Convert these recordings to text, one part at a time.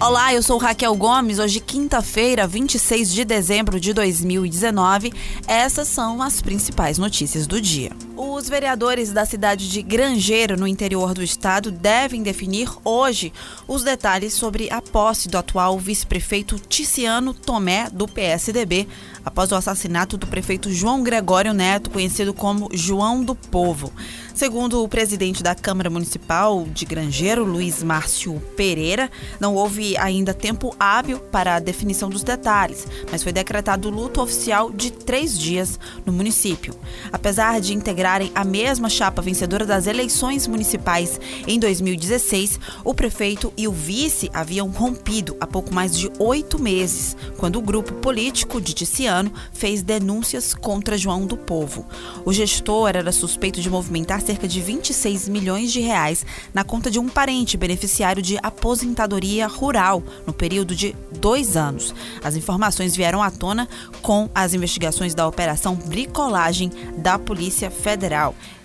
Olá, eu sou Raquel Gomes. Hoje, quinta-feira, 26 de dezembro de 2019. Essas são as principais notícias do dia. Os vereadores da cidade de Grangeiro, no interior do estado, devem definir hoje os detalhes sobre a posse do atual vice-prefeito Ticiano Tomé, do PSDB, após o assassinato do prefeito João Gregório Neto, conhecido como João do Povo. Segundo o presidente da Câmara Municipal de Grangeiro, Luiz Márcio Pereira, não houve ainda tempo hábil para a definição dos detalhes, mas foi decretado luto oficial de três dias no município. Apesar de integrarem a mesma chapa vencedora das eleições municipais em 2016, o prefeito e o vice haviam rompido há pouco mais de oito meses, quando o grupo político de Ticiano fez denúncias contra João do Povo. O gestor era suspeito de movimentar cerca de 26 milhões de reais na conta de um parente beneficiário de aposentadoria rural no período de dois anos. As informações vieram à tona com as investigações da Operação Bricolagem da Polícia Federal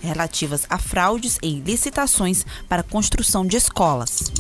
relativas a fraudes em licitações para construção de escolas.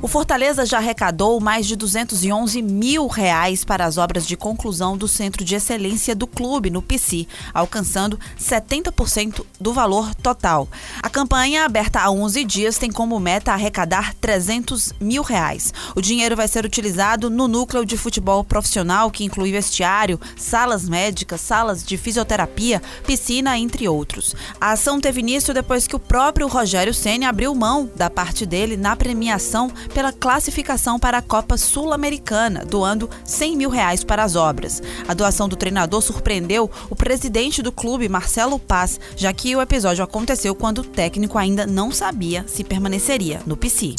O Fortaleza já arrecadou mais de 211 mil reais para as obras de conclusão do Centro de Excelência do Clube, no PC, alcançando 70% do valor total. A campanha, aberta há 11 dias, tem como meta arrecadar 300 mil reais. O dinheiro vai ser utilizado no núcleo de futebol profissional, que inclui vestiário, salas médicas, salas de fisioterapia, piscina, entre outros. A ação teve início depois que o próprio Rogério Ceni abriu mão da parte dele na premiação pela classificação para a Copa Sul-Americana, doando 100 mil reais para as obras. A doação do treinador surpreendeu o presidente do clube, Marcelo Paz, já que o episódio aconteceu quando o técnico ainda não sabia se permaneceria no PC.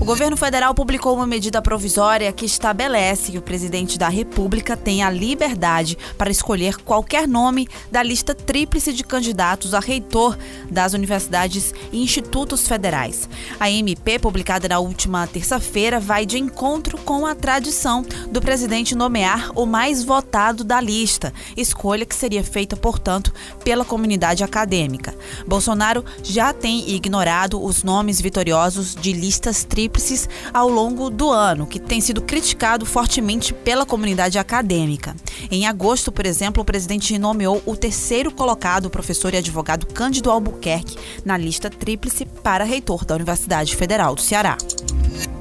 O governo federal publicou uma medida provisória que estabelece que o presidente da República tem a liberdade para escolher qualquer nome da lista tríplice de candidatos a reitor das universidades e institutos federais. A MP, publicada na última terça-feira, vai de encontro com a tradição do presidente nomear o mais votado da lista, escolha que seria feita, portanto, pela comunidade acadêmica. Bolsonaro já tem ignorado os nomes vitoriosos de listas tríplices ao longo do ano, que tem sido criticado fortemente pela comunidade acadêmica. Em agosto, por exemplo, o presidente nomeou o terceiro colocado, professor e advogado Cândido Albuquerque, na lista tríplice para reitor da Universidade Federal do Ceará.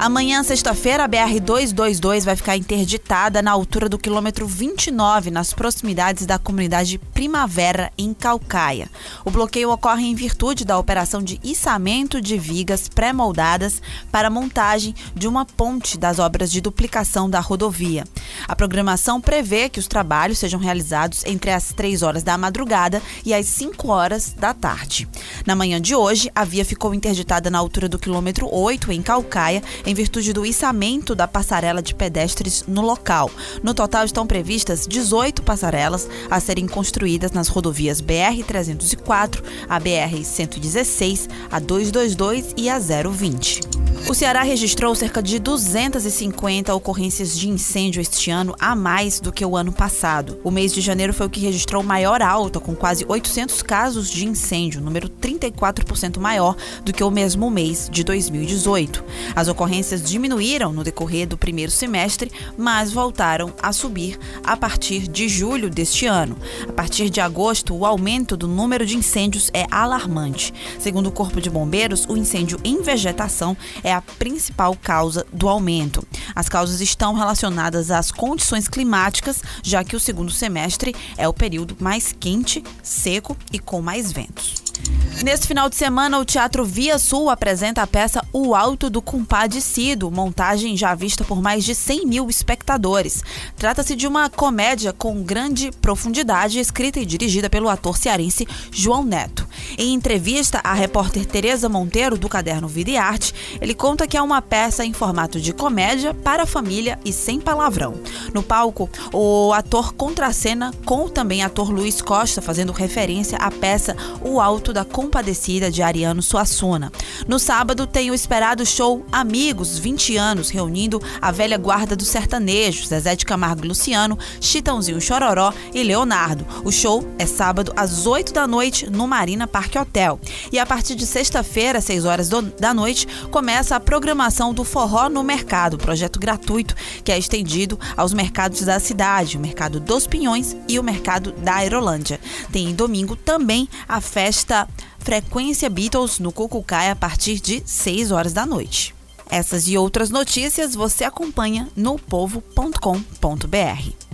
Amanhã, sexta-feira, a BR-222 vai ficar interditada na altura do quilômetro 29, nas proximidades da comunidade Primavera, em Calcaia. O bloqueio ocorre em virtude da operação de içamento de vigas pré-moldadas para montagem de uma ponte das obras de duplicação da rodovia. A programação prevê que os trabalhos sejam realizados entre as 3 horas da madrugada e as 5 horas da tarde. Na manhã de hoje, a via ficou interditada na altura do quilômetro 8, em Calcaia, em virtude do içamento da passarela de pedestres no local. No total estão previstas 18 passarelas a serem construídas nas rodovias BR-304, a BR-116, a 222 e a 020. O Ceará registrou cerca de 250 ocorrências de incêndio este ano, a mais do que o ano passado. O mês de janeiro foi o que registrou maior alta, com quase 800 casos de incêndio, número 34% maior do que o mesmo mês de 2018. As ocorrências diminuíram no decorrer do primeiro semestre, mas voltaram a subir a partir de julho deste ano. A partir de agosto, o aumento do número de incêndios é alarmante. Segundo o Corpo de Bombeiros, o incêndio em vegetação é a principal causa do aumento. As causas estão relacionadas às condições climáticas, já que o segundo semestre é o período mais quente, seco e com mais ventos. Neste final de semana, o Teatro Via Sul apresenta a peça O Alto do Compadecido, montagem já vista por mais de 100 mil espectadores. Trata-se de uma comédia com grande profundidade, escrita e dirigida pelo ator cearense João Neto. Em entrevista à repórter Tereza Monteiro, do Caderno Vida e Arte, ele conta que é uma peça em formato de comédia para a família e sem palavrão. No palco, o ator contracena com também ator Luiz Costa, fazendo referência à peça O Alto da Compadecida de Ariano Suassuna. No sábado, tem o esperado show Amigos 20 anos, reunindo a velha guarda do sertanejo, Zezé de Camargo Luciano, Chitãozinho Chororó e Leonardo. O show é sábado às 8 da noite no Marina Parque Hotel. E a partir de sexta-feira, às 6 horas do, da noite, começa a programação do Forró no Mercado, projeto gratuito que é estendido aos mercados da cidade, o Mercado dos Pinhões e o Mercado da Aerolândia. Tem domingo também a festa Frequência Beatles no Cucucai a partir de 6 horas da noite. Essas e outras notícias você acompanha no povo.com.br.